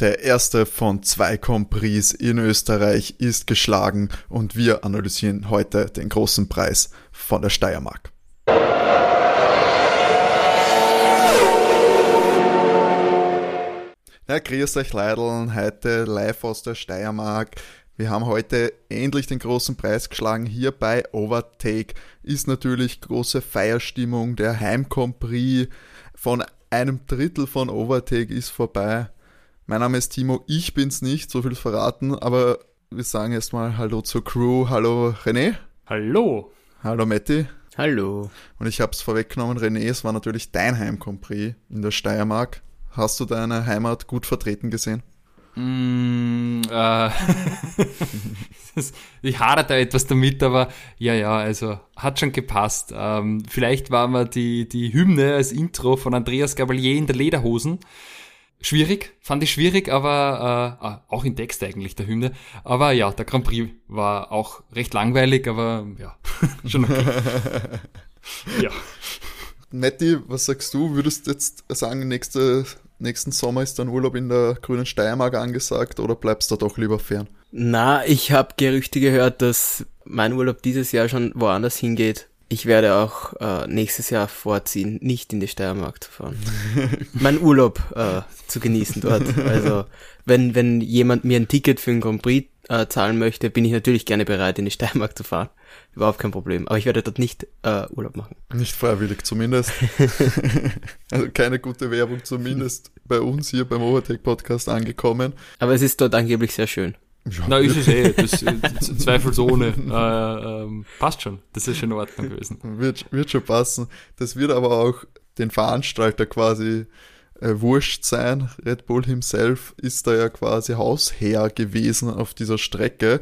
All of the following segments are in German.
Der erste von zwei Compris in Österreich ist geschlagen und wir analysieren heute den großen Preis von der Steiermark. Ja, grüß euch Leideln, heute live aus der Steiermark. Wir haben heute endlich den großen Preis geschlagen hier bei Overtake. Ist natürlich große Feierstimmung. Der Heimcompris von einem Drittel von Overtake ist vorbei. Mein Name ist Timo, ich bin's nicht, so viel verraten, aber wir sagen erstmal Hallo zur Crew. Hallo René. Hallo. Hallo Matti. Hallo. Und ich habe es vorweggenommen, René, es war natürlich dein Heimcompris in der Steiermark. Hast du deine Heimat gut vertreten gesehen? Mm, äh, ich hadere da etwas damit, aber ja, ja, also hat schon gepasst. Ähm, vielleicht war mir die, die Hymne als Intro von Andreas Gabalier in der Lederhosen Schwierig, fand ich schwierig, aber äh, ah, auch in Text eigentlich der Hymne. Aber ja, der Grand Prix war auch recht langweilig, aber ja, schon okay. ja. Netti, was sagst du? Würdest du jetzt sagen, nächste, nächsten Sommer ist dein Urlaub in der grünen Steiermark angesagt oder bleibst du doch lieber fern? Na, ich habe Gerüchte gehört, dass mein Urlaub dieses Jahr schon woanders hingeht ich werde auch äh, nächstes Jahr vorziehen, nicht in die Steiermark zu fahren. mein Urlaub äh, zu genießen dort. Also wenn, wenn jemand mir ein Ticket für ein Grand Prix äh, zahlen möchte, bin ich natürlich gerne bereit, in die Steiermark zu fahren. Überhaupt kein Problem. Aber ich werde dort nicht äh, Urlaub machen. Nicht freiwillig zumindest. also keine gute Werbung zumindest bei uns hier beim Overtake Podcast angekommen. Aber es ist dort angeblich sehr schön. Ja, Na, ist es eh, das, äh, zweifelsohne. Äh, ähm, passt schon, das ist schon in Ordnung gewesen. Wird, wird schon passen. Das wird aber auch den Veranstalter quasi äh, wurscht sein. Red Bull himself ist da ja quasi Hausherr gewesen auf dieser Strecke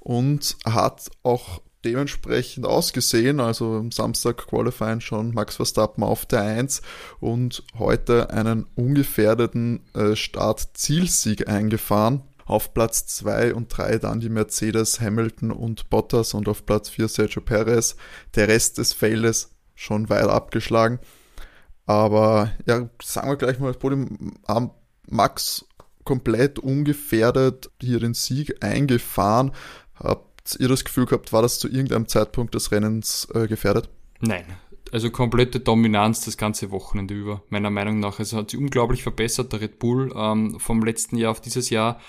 und hat auch dementsprechend ausgesehen. Also am Samstag Qualifying schon Max Verstappen auf der 1 und heute einen ungefährdeten äh, Start-Zielsieg eingefahren. Auf Platz 2 und 3 dann die Mercedes, Hamilton und Bottas und auf Platz 4 Sergio Perez. Der Rest des Feldes schon weit abgeschlagen. Aber ja, sagen wir gleich mal das Podium. Max komplett ungefährdet hier den Sieg eingefahren. Habt ihr das Gefühl gehabt, war das zu irgendeinem Zeitpunkt des Rennens äh, gefährdet? Nein, also komplette Dominanz das ganze Wochenende über, meiner Meinung nach. Also hat sich unglaublich verbessert, der Red Bull ähm, vom letzten Jahr auf dieses Jahr.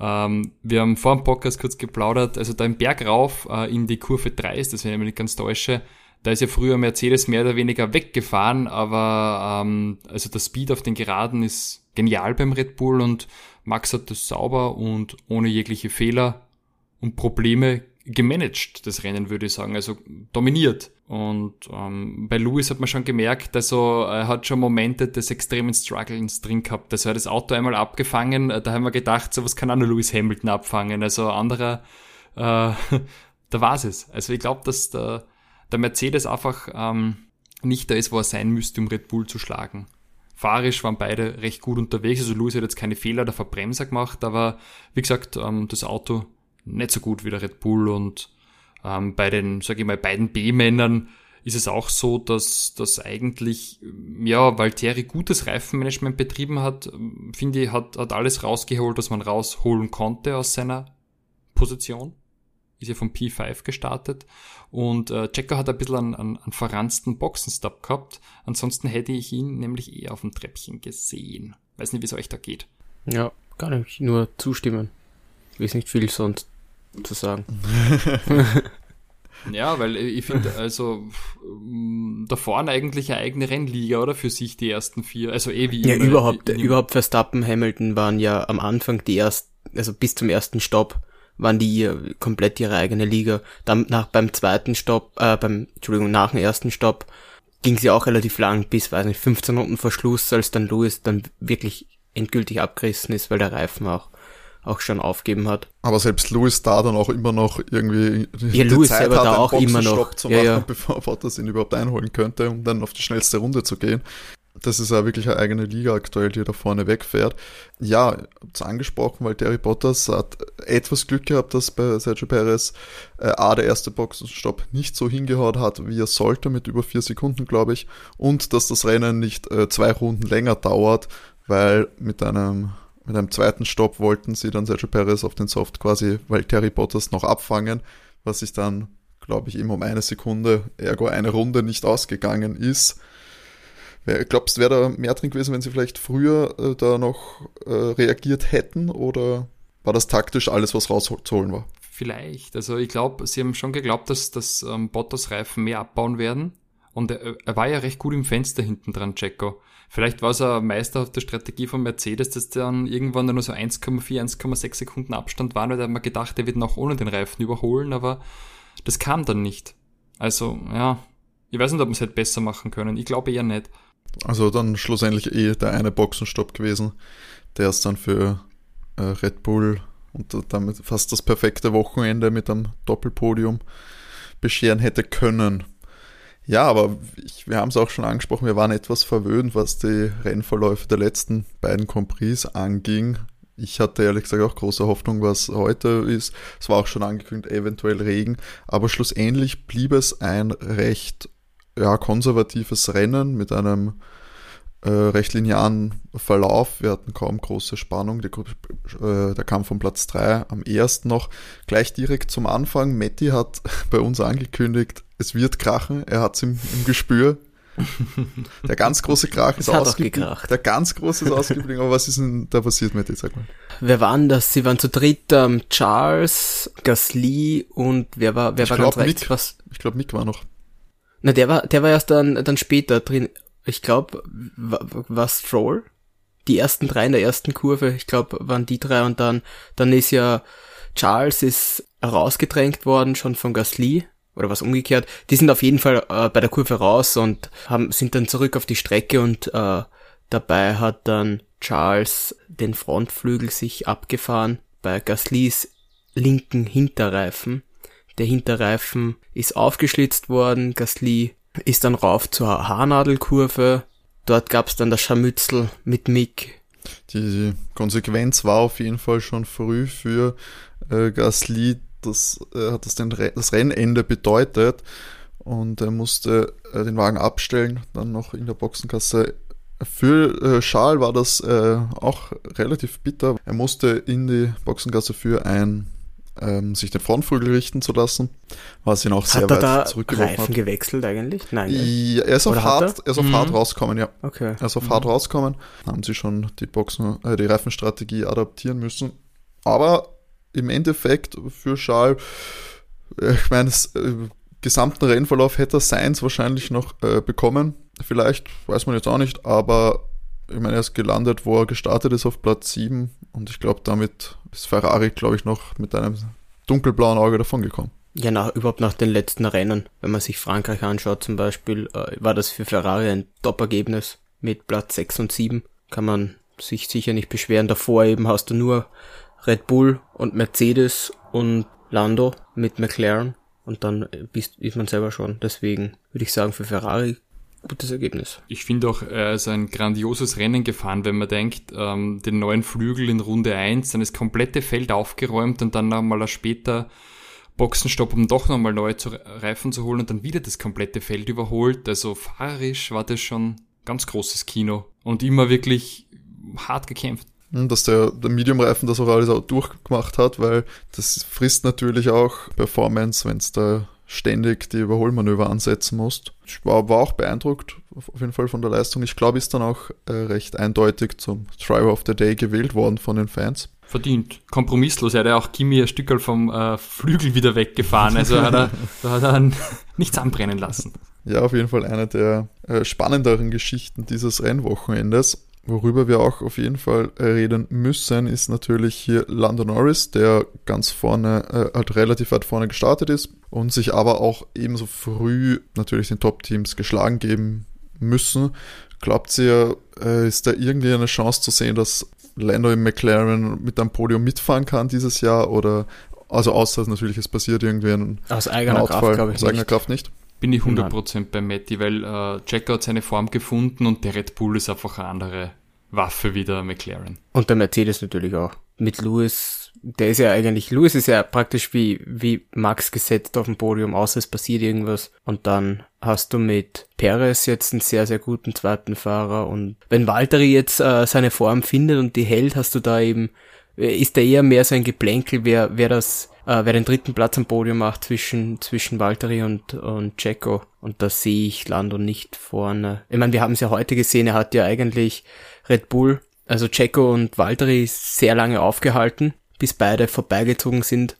Ähm, wir haben vor dem Podcast kurz geplaudert, also da im Berg rauf äh, in die Kurve 3 ist, das wenn ich mich nicht ganz täusche, da ist ja früher Mercedes mehr oder weniger weggefahren, aber ähm, also der Speed auf den Geraden ist genial beim Red Bull und Max hat das sauber und ohne jegliche Fehler und Probleme gemanagt, das Rennen würde ich sagen, also dominiert. Und ähm, bei Lewis hat man schon gemerkt, also er hat schon Momente des extremen Strugglens drin gehabt. Also er hat das Auto einmal abgefangen, äh, da haben wir gedacht, sowas kann auch nur Lewis Hamilton abfangen. Also anderer, äh, da war's es. Also ich glaube, dass der, der Mercedes einfach ähm, nicht da ist, wo er sein müsste, um Red Bull zu schlagen. Fahrisch waren beide recht gut unterwegs. Also Lewis hat jetzt keine Fehler der Verbremser gemacht, aber wie gesagt, ähm, das Auto nicht so gut wie der Red Bull und ähm, bei den, sage ich mal, beiden B-Männern ist es auch so, dass, dass eigentlich, ja, Valtteri gutes Reifenmanagement betrieben hat, finde ich, hat, hat alles rausgeholt, was man rausholen konnte aus seiner Position. Ist ja vom P5 gestartet. Und äh, Checo hat ein bisschen einen, einen, einen verranzten Boxenstopp gehabt. Ansonsten hätte ich ihn nämlich eher auf dem Treppchen gesehen. Weiß nicht, wie es euch da geht. Ja, kann ich nur zustimmen. Ich weiß nicht viel sonst zu sagen. ja, weil ich finde, also da vorne eigentlich eine eigene Rennliga, oder? Für sich die ersten vier. Also eh wie Ja, immer, überhaupt, in, überhaupt Verstappen, Hamilton waren ja am Anfang die ersten, also bis zum ersten Stopp waren die komplett ihre eigene Liga. Dann nach beim zweiten Stopp, äh, beim, Entschuldigung, nach dem ersten Stopp ging sie auch relativ lang, bis, weiß nicht, 15 Minuten vor Schluss, als dann Lewis dann wirklich endgültig abgerissen ist, weil der Reifen auch auch schon aufgeben hat. Aber selbst Louis da dann auch immer noch irgendwie ja, die Louis Zeit selber hat, da auch immer noch zu machen, ja, ja. bevor Bottas ihn überhaupt einholen könnte, um dann auf die schnellste Runde zu gehen. Das ist ja wirklich eine eigene Liga aktuell, die da vorne wegfährt. Ja, hab's angesprochen, weil Terry Bottas hat etwas Glück gehabt, dass bei Sergio Perez äh, A, der erste Boxenstopp nicht so hingehaut hat, wie er sollte, mit über vier Sekunden, glaube ich, und dass das Rennen nicht äh, zwei Runden länger dauert, weil mit einem mit einem zweiten Stopp wollten sie dann Sergio Perez auf den Soft quasi, weil Terry Bottas noch abfangen, was sich dann, glaube ich, eben um eine Sekunde, ergo eine Runde nicht ausgegangen ist. Glaubst du, wäre da mehr drin gewesen, wenn sie vielleicht früher äh, da noch äh, reagiert hätten oder war das taktisch alles, was rauszuholen war? Vielleicht. Also ich glaube, sie haben schon geglaubt, dass, dass ähm, Bottas Reifen mehr abbauen werden. Und er, er, war ja recht gut im Fenster hinten dran, Checo. Vielleicht war es eine meisterhafte Strategie von Mercedes, dass dann irgendwann nur so 1,4, 1,6 Sekunden Abstand waren, weil da hat man gedacht, er wird noch ohne den Reifen überholen, aber das kam dann nicht. Also, ja, ich weiß nicht, ob wir es hätte besser machen können. Ich glaube eher nicht. Also dann schlussendlich eh der eine Boxenstopp gewesen, der es dann für äh, Red Bull und damit fast das perfekte Wochenende mit einem Doppelpodium bescheren hätte können. Ja, aber ich, wir haben es auch schon angesprochen, wir waren etwas verwöhnt, was die Rennverläufe der letzten beiden Compris anging. Ich hatte ehrlich gesagt auch große Hoffnung, was heute ist. Es war auch schon angekündigt, eventuell Regen. Aber schlussendlich blieb es ein recht ja, konservatives Rennen mit einem äh, recht linearen Verlauf. Wir hatten kaum große Spannung. Der, äh, der kam von Platz 3 am ersten noch. Gleich direkt zum Anfang. Matti hat bei uns angekündigt, es wird krachen. Er hat es im, im Gespür. Der ganz große Krach ist ausgeblieben. Der ganz große ist ausgeblieben. Aber was ist denn da passiert, Matti? Sag mal. Wer waren das? Sie waren zu dritt ähm, Charles, Gasly und wer war, wer ich war glaub, ganz rechts? Mick. Was? Ich glaube, Mick war noch. Na, der war, der war erst dann, dann später drin. Ich glaube, war Stroll? Die ersten drei in der ersten Kurve, ich glaube, waren die drei und dann, dann ist ja Charles ist rausgedrängt worden, schon von Gasly oder was umgekehrt. Die sind auf jeden Fall äh, bei der Kurve raus und haben, sind dann zurück auf die Strecke und äh, dabei hat dann Charles den Frontflügel sich abgefahren bei Gaslys linken Hinterreifen. Der Hinterreifen ist aufgeschlitzt worden, Gasly ist dann rauf zur Haarnadelkurve. Dort gab's dann das Scharmützel mit Mick. Die Konsequenz war auf jeden Fall schon früh für äh, Gasly, das äh, hat das, den, das Rennende bedeutet und er musste äh, den Wagen abstellen, dann noch in der Boxenkasse. Für äh, Charles war das äh, auch relativ bitter. Er musste in die Boxengasse für ein ähm, sich den Frontflügel richten zu lassen, was ihn auch hat sehr er weit da zurückgeworfen Reifen hat. gewechselt eigentlich? Nein. gell? Ja, er ist auf hart, er ist auf Mhm. hart rauskommen, ja. Okay. Er ist auf hart rauskommen. Haben sie schon die Boxen, äh, die Reifenstrategie adaptieren müssen. Aber im Endeffekt für Charles, äh, ich meine, das äh, gesamten Rennverlauf hätte er Sainz wahrscheinlich noch äh, bekommen. Vielleicht, weiß man jetzt auch nicht, aber ich meine, er ist gelandet, wo er gestartet ist, auf Platz 7. Und ich glaube, damit ist Ferrari, glaube ich, noch mit einem dunkelblauen Auge davongekommen. Ja, nach, überhaupt nach den letzten Rennen, wenn man sich Frankreich anschaut zum Beispiel, äh, war das für Ferrari ein Top-Ergebnis mit Platz 6 und 7. Kann man sich sicher nicht beschweren. Davor eben hast du nur Red Bull und Mercedes und Lando mit McLaren und dann bist, ist man selber schon. Deswegen würde ich sagen, für Ferrari gutes Ergebnis. Ich finde auch, er ist ein grandioses Rennen gefahren, wenn man denkt, ähm, den neuen Flügel in Runde 1, dann das komplette Feld aufgeräumt und dann nochmal später Boxenstopp, um doch nochmal neue zu, Reifen zu holen und dann wieder das komplette Feld überholt. Also fahrerisch war das schon ganz großes Kino und immer wirklich hart gekämpft. Hm, dass der, der Medium-Reifen das auch alles auch durchgemacht hat, weil das frisst natürlich auch Performance, wenn es da ständig die Überholmanöver ansetzen musst. Ich war, war auch beeindruckt, auf jeden Fall von der Leistung. Ich glaube, ist dann auch äh, recht eindeutig zum Driver of the Day gewählt worden von den Fans. Verdient. Kompromisslos. Er hat ja auch Kimi ein Stückel vom äh, Flügel wieder weggefahren. Also hat er, da hat er nichts anbrennen lassen. Ja, auf jeden Fall eine der äh, spannenderen Geschichten dieses Rennwochenendes. Worüber wir auch auf jeden Fall äh, reden müssen, ist natürlich hier Lando Norris, der ganz vorne, äh, halt relativ weit vorne gestartet ist und sich aber auch ebenso früh natürlich den Top-Teams geschlagen geben müssen. Glaubt ihr, äh, ist da irgendwie eine Chance zu sehen, dass Lando im McLaren mit einem Podium mitfahren kann dieses Jahr oder also außer dass natürlich es passiert irgendwie ein, Aus eigener Kraft, Outfall glaube ich. aus eigener Nicht. Kraft nicht? Bin ich 100% bei Matty, weil äh, Checo hat seine Form gefunden und der Red Bull ist einfach eine andere Waffe wie der McLaren. Und der Mercedes natürlich auch. Mit Lewis der ist ja eigentlich, Lewis ist ja praktisch wie, wie Max gesetzt auf dem Podium, außer es passiert irgendwas. Und dann hast du mit Perez jetzt einen sehr, sehr guten zweiten Fahrer. Und wenn Valtteri jetzt äh, seine Form findet und die hält, hast du da eben, ist da eher mehr so ein Geplänkel, wer, wer das, äh, wer den dritten Platz am Podium macht zwischen, zwischen Valtteri und, und Checo. Und da sehe ich Lando nicht vorne. Ich meine, wir haben es ja heute gesehen, er hat ja eigentlich Red Bull also Checo und Valtteri sehr lange aufgehalten, bis beide vorbeigezogen sind.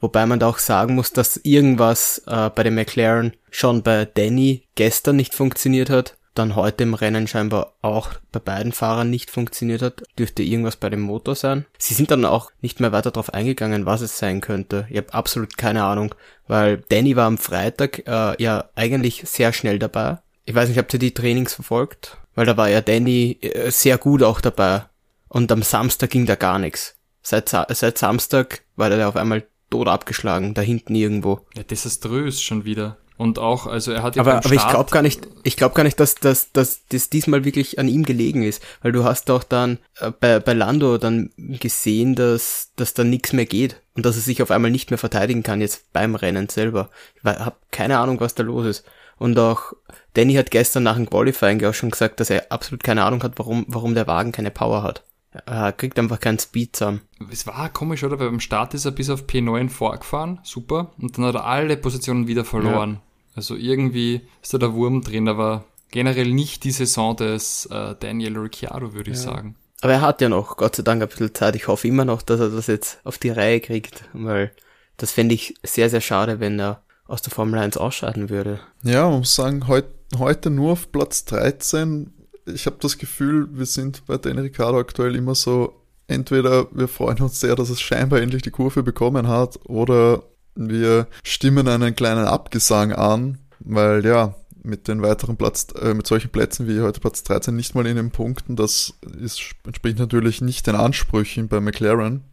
Wobei man da auch sagen muss, dass irgendwas äh, bei dem McLaren schon bei Danny gestern nicht funktioniert hat, dann heute im Rennen scheinbar auch bei beiden Fahrern nicht funktioniert hat. Dürfte irgendwas bei dem Motor sein. Sie sind dann auch nicht mehr weiter darauf eingegangen, was es sein könnte. Ich habe absolut keine Ahnung, weil Danny war am Freitag äh, ja eigentlich sehr schnell dabei. Ich weiß nicht, habt ihr die Trainings verfolgt? Weil da war ja Danny äh, sehr gut auch dabei. Und am Samstag ging da gar nichts. Seit, seit Samstag war der auf einmal tot abgeschlagen, da hinten irgendwo. Ja, desaströs schon wieder. Und auch, also er hat ja Aber, aber ich glaube gar nicht, ich glaube gar nicht, dass, dass, dass das diesmal wirklich an ihm gelegen ist. Weil du hast doch dann äh, bei, bei Lando dann gesehen, dass, dass da nichts mehr geht. Und dass er sich auf einmal nicht mehr verteidigen kann, jetzt beim Rennen selber. Ich habe keine Ahnung, was da los ist. Und auch Danny hat gestern nach dem Qualifying auch schon gesagt, dass er absolut keine Ahnung hat, warum, warum der Wagen keine Power hat. Er kriegt einfach keinen Speed zusammen. Es war komisch, oder? Weil beim Start ist er bis auf P9 vorgefahren, super. Und dann hat er alle Positionen wieder verloren. Ja. Also irgendwie ist da der Wurm drin, aber generell nicht die Saison des äh, Daniel Ricciardo, würde ich ja. sagen. Aber er hat ja noch, Gott sei Dank, ein bisschen Zeit. Ich hoffe immer noch, dass er das jetzt auf die Reihe kriegt, weil das fände ich sehr, sehr schade, wenn er aus der Formel 1 ausscheiden würde. Ja, man muss sagen, heut, heute nur auf Platz 13. Ich habe das Gefühl, wir sind bei Danny Ricciardo aktuell immer so, entweder wir freuen uns sehr, dass es scheinbar endlich die Kurve bekommen hat, oder wir stimmen einen kleinen Abgesang an, weil ja, mit den weiteren Platz, äh, mit solchen Plätzen wie heute Platz 13 nicht mal in den Punkten, das ist, entspricht natürlich nicht den Ansprüchen bei McLaren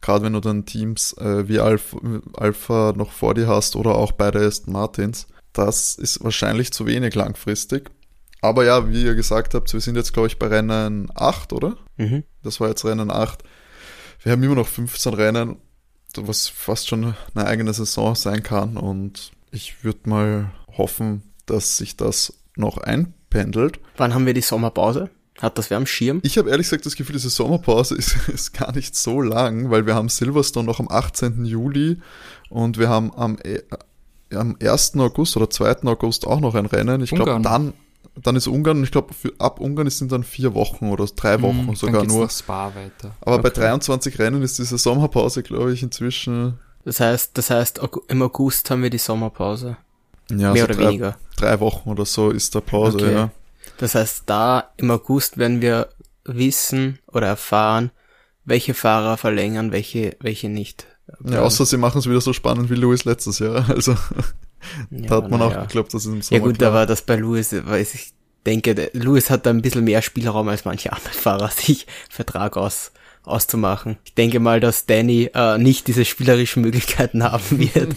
gerade wenn du dann Teams äh, wie Alpha, Alpha noch vor dir hast oder auch beide Aston Martins, das ist wahrscheinlich zu wenig langfristig. Aber ja, wie ihr gesagt habt, wir sind jetzt, glaube ich, bei Rennen 8, oder? Mhm. Das war jetzt Rennen 8. Wir haben immer noch 15 Rennen, was fast schon eine eigene Saison sein kann. Und ich würde mal hoffen, dass sich das noch einpendelt. Wann haben wir die Sommerpause? Hat das wer am Schirm? Ich habe ehrlich gesagt das Gefühl, diese Sommerpause ist, ist gar nicht so lang, weil wir haben Silverstone noch am 18. Juli und wir haben am, äh, am 1. August oder 2. August auch noch ein Rennen. Ich glaube, dann, dann ist Ungarn ich glaube, ab Ungarn sind dann vier Wochen oder drei hm, Wochen mm, sogar dann nur. Spa weiter. Aber okay. bei 23 Rennen ist diese Sommerpause, glaube ich, inzwischen. Das heißt, das heißt, im August haben wir die Sommerpause. Ja, Mehr so oder drei, weniger. Drei Wochen oder so ist der Pause, okay. ja. Das heißt, da im August werden wir wissen oder erfahren, welche Fahrer verlängern, welche, welche nicht. Ja, außer sie machen es wieder so spannend wie Lewis letztes Jahr. Also ja, da hat man auch ja. geglaubt, dass es im Sommer Ja gut, klar. aber das bei Lewis, weiß ich denke, Lewis hat da ein bisschen mehr Spielraum als manche andere Fahrer, sich Vertrag aus, auszumachen. Ich denke mal, dass Danny äh, nicht diese spielerischen Möglichkeiten haben wird.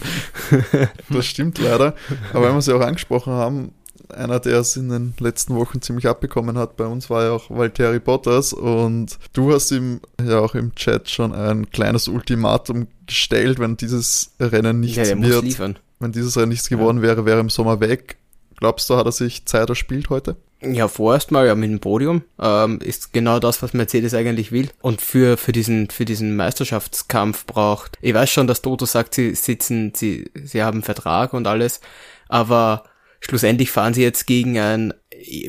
das stimmt leider. Aber wenn wir sie auch angesprochen haben, einer, der es in den letzten Wochen ziemlich abbekommen hat bei uns, war ja auch Valtteri Bottas und du hast ihm ja auch im Chat schon ein kleines Ultimatum gestellt, wenn dieses Rennen nichts ja, wird. Wenn dieses Rennen nichts geworden ja. wäre, wäre im Sommer weg. Glaubst du, hat er sich Zeit erspielt heute? Ja, vorerst mal ja mit dem Podium ähm, ist genau das, was Mercedes eigentlich will und für für diesen für diesen Meisterschaftskampf braucht. Ich weiß schon, dass Toto sagt, sie sitzen, sie sie haben Vertrag und alles, aber schlussendlich fahren sie jetzt gegen ein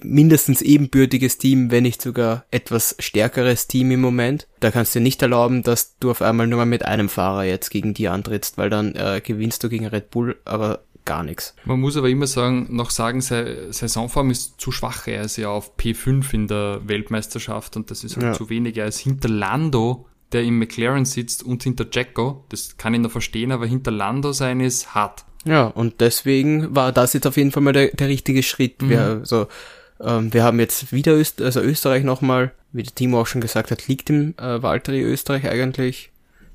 mindestens ebenbürtiges Team, wenn nicht sogar etwas stärkeres Team im Moment. Da kannst du dir nicht erlauben, dass du auf einmal nur mal mit einem Fahrer jetzt gegen die antrittst, weil dann äh, gewinnst du gegen Red Bull, aber gar nichts. Man muss aber immer sagen, noch sagen, seine Saisonform ist zu schwach. Er ist ja auf P5 in der Weltmeisterschaft und das ist halt ja. zu wenig. Er ist hinter Lando, der im McLaren sitzt und hinter Jacko. Das kann ich noch verstehen, aber hinter Lando sein ist hart. Ja, und deswegen war das jetzt auf jeden Fall mal der, der richtige Schritt. Mhm. Wir, also, ähm, wir haben jetzt wieder Öst also Österreich nochmal, wie der Timo auch schon gesagt hat, liegt im äh, Valtteri Österreich eigentlich.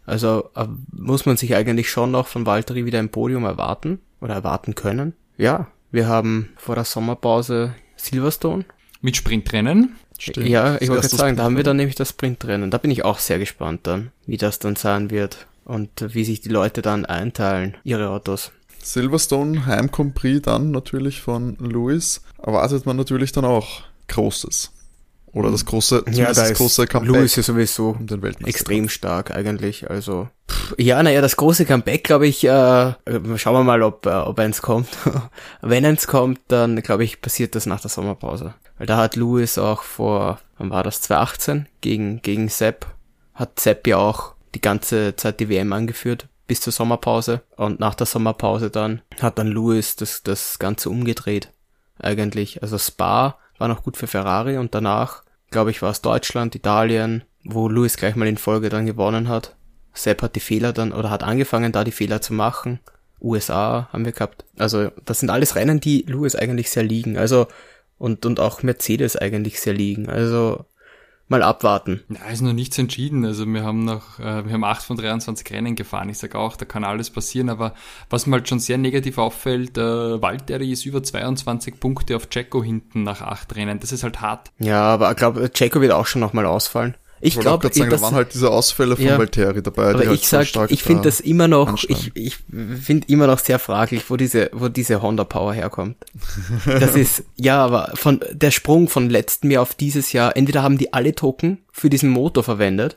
Also äh, muss man sich eigentlich schon noch von Valtteri wieder ein Podium erwarten oder erwarten können. Ja, wir haben vor der Sommerpause Silverstone. Mit Sprintrennen. Stimmt. Ja, ich wollte gerade sagen, da haben wir dann nämlich das Sprintrennen. Da bin ich auch sehr gespannt dann, wie das dann sein wird und wie sich die Leute dann einteilen, ihre Autos. Silverstone Heim Prix dann natürlich von Lewis erwartet man natürlich dann auch Großes. Oder das große, ja, da das große Comeback. Lewis ist sowieso um extrem stark eigentlich. Also pff, ja, naja, das große Comeback, glaube ich, äh, schauen wir mal, ob, äh, ob eins kommt. Wenn eins kommt, dann glaube ich, passiert das nach der Sommerpause. Weil da hat Lewis auch vor, wann war das, 2018 gegen, gegen Sepp, hat Sepp ja auch die ganze Zeit die WM angeführt bis zur Sommerpause. Und nach der Sommerpause dann hat dann Lewis das, das Ganze umgedreht. Eigentlich. Also Spa war noch gut für Ferrari und danach, glaube ich, war es Deutschland, Italien, wo Lewis gleich mal in Folge dann gewonnen hat. Sepp hat die Fehler dann oder hat angefangen, da die Fehler zu machen. USA haben wir gehabt. Also das sind alles Rennen, die Lewis eigentlich sehr liegen. Also und, und auch Mercedes eigentlich sehr liegen. Also mal abwarten. Ja, ist noch nichts entschieden. Also wir haben noch, äh, wir haben acht von 23 Rennen gefahren. Ich sage auch, da kann alles passieren. Aber was mir halt schon sehr negativ auffällt, äh, Valtteri ist über 22 Punkte auf Checo hinten nach acht Rennen. Das ist halt hart. Ja, aber ich glaube, Checo wird auch schon nochmal ausfallen. Ich glaube, da waren halt diese Ausfälle von ja, Valtteri dabei. Aber halt ich sag, ich finde das immer noch, anstanden. ich, ich finde immer noch sehr fraglich, wo diese, wo diese Honda Power herkommt. Das ist, ja, aber von, der Sprung von letztem Jahr auf dieses Jahr, entweder haben die alle Token für diesen Motor verwendet,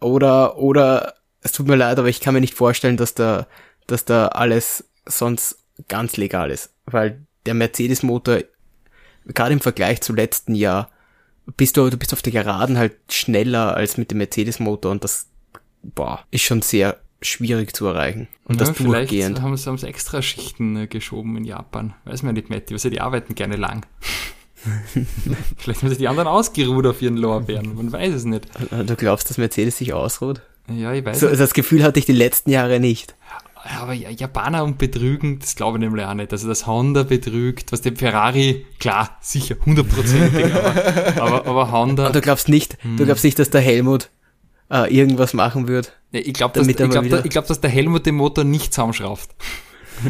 oder, oder, es tut mir leid, aber ich kann mir nicht vorstellen, dass da, dass da alles sonst ganz legal ist. Weil der Mercedes Motor, gerade im Vergleich zu letzten Jahr, bist du, du bist auf der Geraden halt schneller als mit dem Mercedes-Motor und das, boah, ist schon sehr schwierig zu erreichen. Und ja, das vielleicht durchgehend. haben sie, haben sie extra Schichten äh, geschoben in Japan. Weiß man nicht, Matti, also die arbeiten gerne lang. vielleicht haben sie die anderen ausgeruht auf ihren Lorbeeren, man weiß es nicht. Du glaubst, dass Mercedes sich ausruht? Ja, ich weiß. So, das Gefühl hatte ich die letzten Jahre nicht. Aber Japaner und betrügen, das glaube ich nämlich auch nicht. Also das Honda betrügt, was dem Ferrari, klar, sicher, hundertprozentig, aber, aber, aber Honda. Aber du glaubst nicht, hm. du glaubst nicht, dass der Helmut äh, irgendwas machen wird? Ja, ich glaube, dass, ich glaub, da, glaub, dass der Helmut den Motor nicht zusammenschraubt.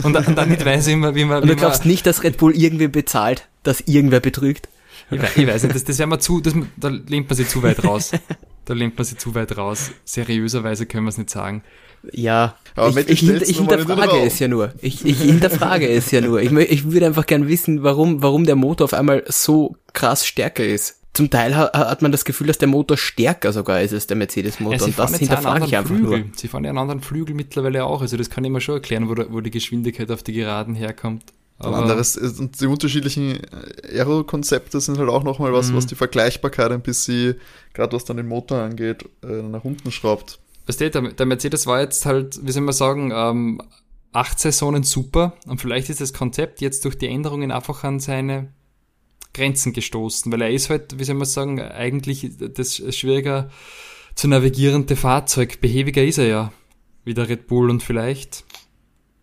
Und, und dann nicht weiß, wie man, wie man. Und du glaubst nicht, dass Red Bull irgendwie bezahlt, dass irgendwer betrügt? Ich weiß, ich weiß nicht, das, das wäre mal zu, das, da lehnt man sich zu weit raus. Da lehnt man sich zu weit raus. Seriöserweise können wir es nicht sagen. Ja, aber ich, ich, ich hinterfrage es ja nur. Ich, ich hinterfrage es ja nur. Ich, ich würde einfach gern wissen, warum, warum der Motor auf einmal so krass stärker ist. Zum Teil hat, hat man das Gefühl, dass der Motor stärker sogar ist als der Mercedes-Motor. Ja, und das hinterfrage ich einfach Flügel. nur. Sie fahren ja einen anderen Flügel mittlerweile auch. Also das kann ich mir schon erklären, wo, wo die Geschwindigkeit auf die Geraden herkommt. Aber anderes, und die unterschiedlichen Aero-Konzepte sind halt auch nochmal was, mhm. was die Vergleichbarkeit ein bisschen, gerade was dann den Motor angeht, äh, nach unten schraubt weißt du, der, der Mercedes war jetzt halt, wie soll man sagen, ähm, acht Saisonen super und vielleicht ist das Konzept jetzt durch die Änderungen einfach an seine Grenzen gestoßen, weil er ist halt, wie soll man sagen, eigentlich das schwieriger zu navigierende Fahrzeug. Behäbiger ist er ja, wie der Red Bull und vielleicht,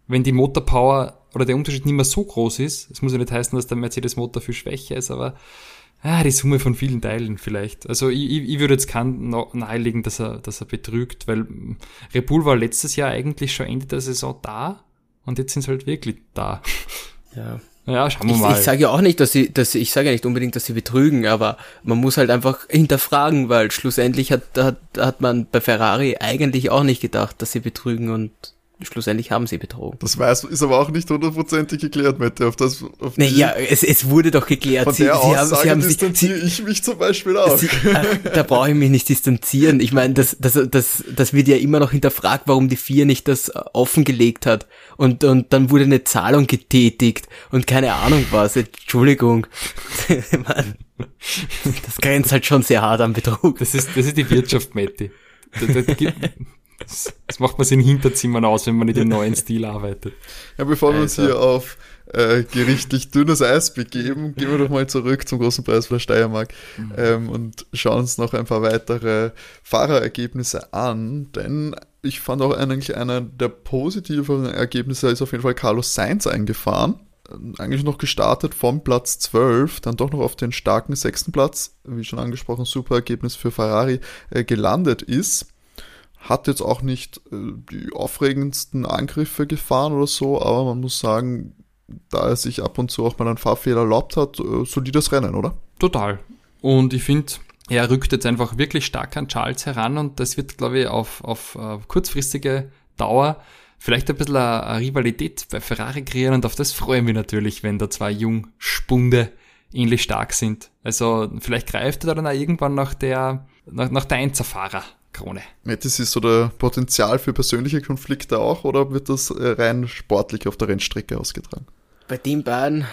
wenn die Motorpower oder der Unterschied nicht mehr so groß ist, es muss ja nicht heißen, dass der Mercedes-Motor viel schwächer ist, aber Ah, die Summe von vielen Teilen vielleicht. Also ich, ich, würde jetzt keinen nahelegen, dass er, dass er betrügt, weil Red Bull war letztes Jahr eigentlich schon Ende der Saison da und jetzt sind sie halt wirklich da. Ja. Ja, schauen wir ich, mal. Ich sage ja auch nicht, dass sie, dass ich sage ja nicht unbedingt, dass sie betrügen, aber man muss halt einfach hinterfragen, weil schlussendlich hat, hat, hat man bei Ferrari eigentlich auch nicht gedacht, dass sie betrügen und schlussendlich haben sie betrogen. Das weiß, ist aber auch nicht hundertprozentig geklärt, Mette. Auf das, auf naja, es, es wurde doch geklärt. Von sie, der sie Aussage haben, sie haben distanziere sie, ich mich zum Beispiel auch. Sie, da brauche ich mich nicht distanzieren. Ich meine, das, das, das, das wird ja immer noch hinterfragt, warum die vier nicht das offengelegt hat. Und, und dann wurde eine Zahlung getätigt und keine Ahnung was. Entschuldigung. das grenzt halt schon sehr hart an Betrug. Das ist, das ist die Wirtschaft, gibt, das, das macht man sich in Hinterzimmern aus, wenn man nicht im neuen Stil arbeitet. Ja, bevor wir uns hier auf äh, gerichtlich dünnes Eis begeben, gehen wir doch mal zurück zum großen Preis für Steiermark mhm. ähm, und schauen uns noch ein paar weitere Fahrerergebnisse an, denn ich fand auch eigentlich einer der positiveren Ergebnisse ist auf jeden Fall Carlos Sainz eingefahren. Eigentlich noch gestartet vom Platz 12, dann doch noch auf den starken sechsten Platz, wie schon angesprochen, super Ergebnis für Ferrari, äh, gelandet ist hat jetzt auch nicht äh, die aufregendsten Angriffe gefahren oder so, aber man muss sagen, da er sich ab und zu auch mal einen Fahrfehler erlaubt hat, äh, solides Rennen, oder? Total. Und ich finde, er rückt jetzt einfach wirklich stark an Charles heran und das wird, glaube ich, auf, auf uh, kurzfristige Dauer vielleicht ein bisschen eine, Rivalität bei Ferrari kreieren und auf das freue ich mich natürlich, wenn da zwei Jungspunde ähnlich stark sind. Also vielleicht greift er dann auch irgendwann nach der, nach, nach der Einzerfahrer. Krone. Mattis, ist so der Potenzial für persönliche Konflikte auch oder wird das äh, rein sportlich auf der Rennstrecke ausgetragen? Bei den beiden,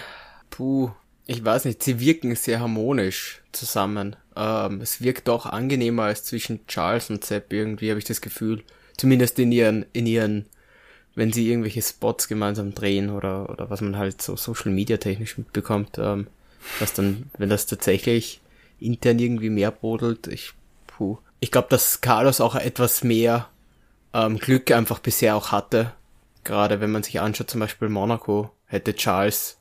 puh, ich weiß nicht, sie wirken sehr harmonisch zusammen. Ähm, es wirkt doch angenehmer als zwischen Charles und Sepp irgendwie, habe ich das Gefühl. Zumindest in ihren, in ihren, wenn sie irgendwelche Spots gemeinsam drehen oder, oder was man halt so Social Media technisch mitbekommt, ähm, was dann, wenn das tatsächlich intern irgendwie mehr brodelt, ich, puh. Ich glaube, dass Carlos auch etwas mehr ähm, Glück einfach bisher auch hatte. Gerade wenn man sich anschaut, zum Beispiel Monaco, hätte Charles